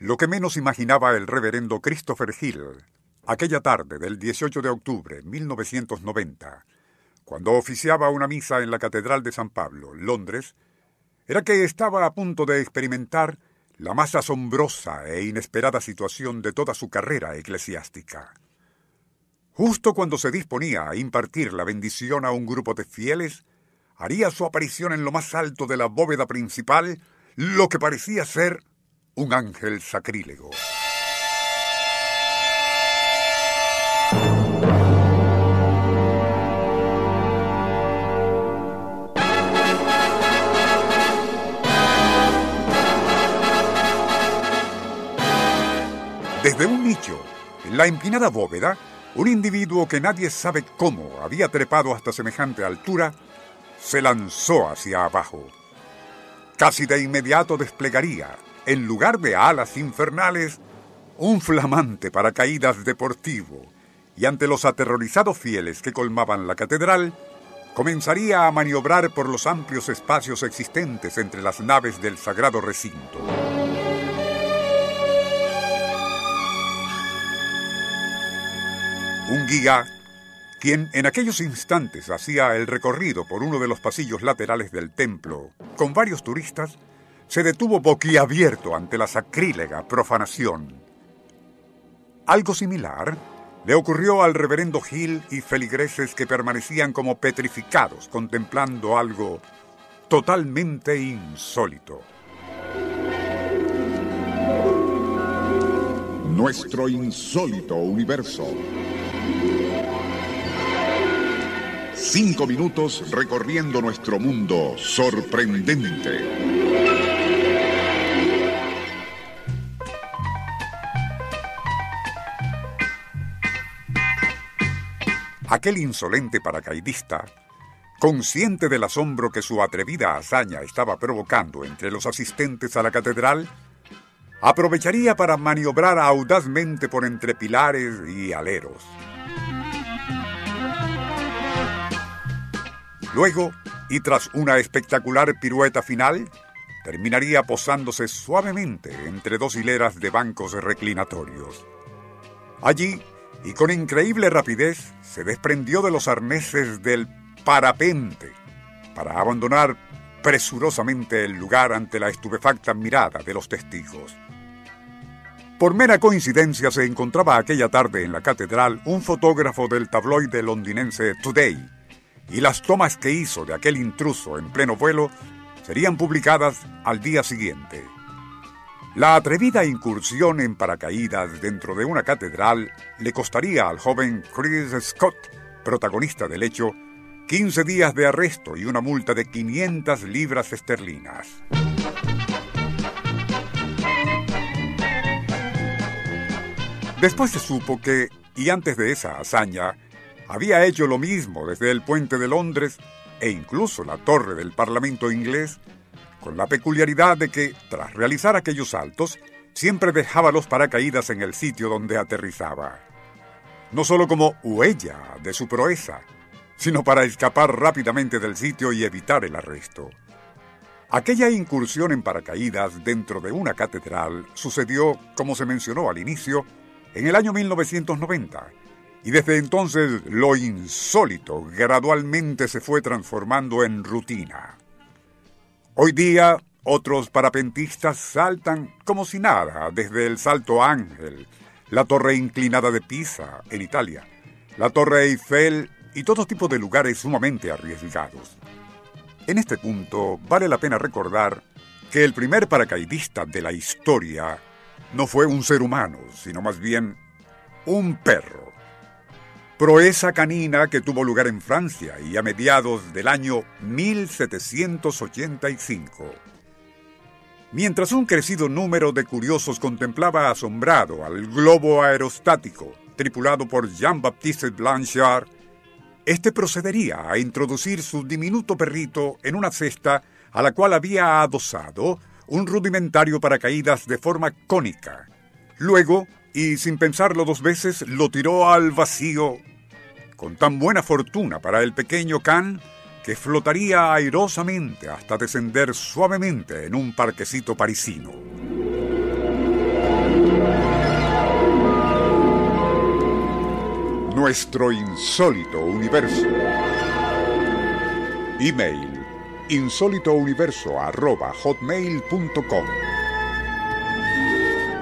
Lo que menos imaginaba el reverendo Christopher Hill aquella tarde del 18 de octubre de 1990, cuando oficiaba una misa en la Catedral de San Pablo, Londres, era que estaba a punto de experimentar la más asombrosa e inesperada situación de toda su carrera eclesiástica. Justo cuando se disponía a impartir la bendición a un grupo de fieles, haría su aparición en lo más alto de la bóveda principal lo que parecía ser un ángel sacrílego. Desde un nicho, en la empinada bóveda, un individuo que nadie sabe cómo había trepado hasta semejante altura, se lanzó hacia abajo. Casi de inmediato desplegaría, en lugar de alas infernales, un flamante paracaídas deportivo, y ante los aterrorizados fieles que colmaban la catedral, comenzaría a maniobrar por los amplios espacios existentes entre las naves del sagrado recinto. Un guía, quien en aquellos instantes hacía el recorrido por uno de los pasillos laterales del templo con varios turistas, se detuvo boquiabierto ante la sacrílega profanación. Algo similar le ocurrió al reverendo Gil y feligreses que permanecían como petrificados contemplando algo totalmente insólito. Nuestro insólito universo. Cinco minutos recorriendo nuestro mundo sorprendente. Aquel insolente paracaidista, consciente del asombro que su atrevida hazaña estaba provocando entre los asistentes a la catedral, aprovecharía para maniobrar audazmente por entre pilares y aleros. Luego, y tras una espectacular pirueta final, terminaría posándose suavemente entre dos hileras de bancos reclinatorios. Allí, y con increíble rapidez, se desprendió de los arneses del parapente para abandonar presurosamente el lugar ante la estupefacta mirada de los testigos. Por mera coincidencia se encontraba aquella tarde en la catedral un fotógrafo del tabloide londinense Today, y las tomas que hizo de aquel intruso en pleno vuelo serían publicadas al día siguiente. La atrevida incursión en paracaídas dentro de una catedral le costaría al joven Chris Scott, protagonista del hecho, 15 días de arresto y una multa de 500 libras esterlinas. Después se supo que, y antes de esa hazaña, había hecho lo mismo desde el puente de Londres e incluso la torre del Parlamento inglés, con la peculiaridad de que, tras realizar aquellos saltos, siempre dejaba los paracaídas en el sitio donde aterrizaba. No solo como huella de su proeza, sino para escapar rápidamente del sitio y evitar el arresto. Aquella incursión en paracaídas dentro de una catedral sucedió, como se mencionó al inicio, en el año 1990 y desde entonces lo insólito gradualmente se fue transformando en rutina. Hoy día otros parapentistas saltan como si nada desde el Salto Ángel, la Torre Inclinada de Pisa en Italia, la Torre Eiffel y todo tipo de lugares sumamente arriesgados. En este punto vale la pena recordar que el primer paracaidista de la historia no fue un ser humano, sino más bien un perro proeza canina que tuvo lugar en Francia y a mediados del año 1785. Mientras un crecido número de curiosos contemplaba asombrado al globo aerostático tripulado por Jean-Baptiste Blanchard, este procedería a introducir su diminuto perrito en una cesta a la cual había adosado un rudimentario paracaídas de forma cónica. Luego, y sin pensarlo dos veces, lo tiró al vacío, con tan buena fortuna para el pequeño Can que flotaría airosamente hasta descender suavemente en un parquecito parisino. Nuestro insólito universo. Email insólitouniverso.hotmail.com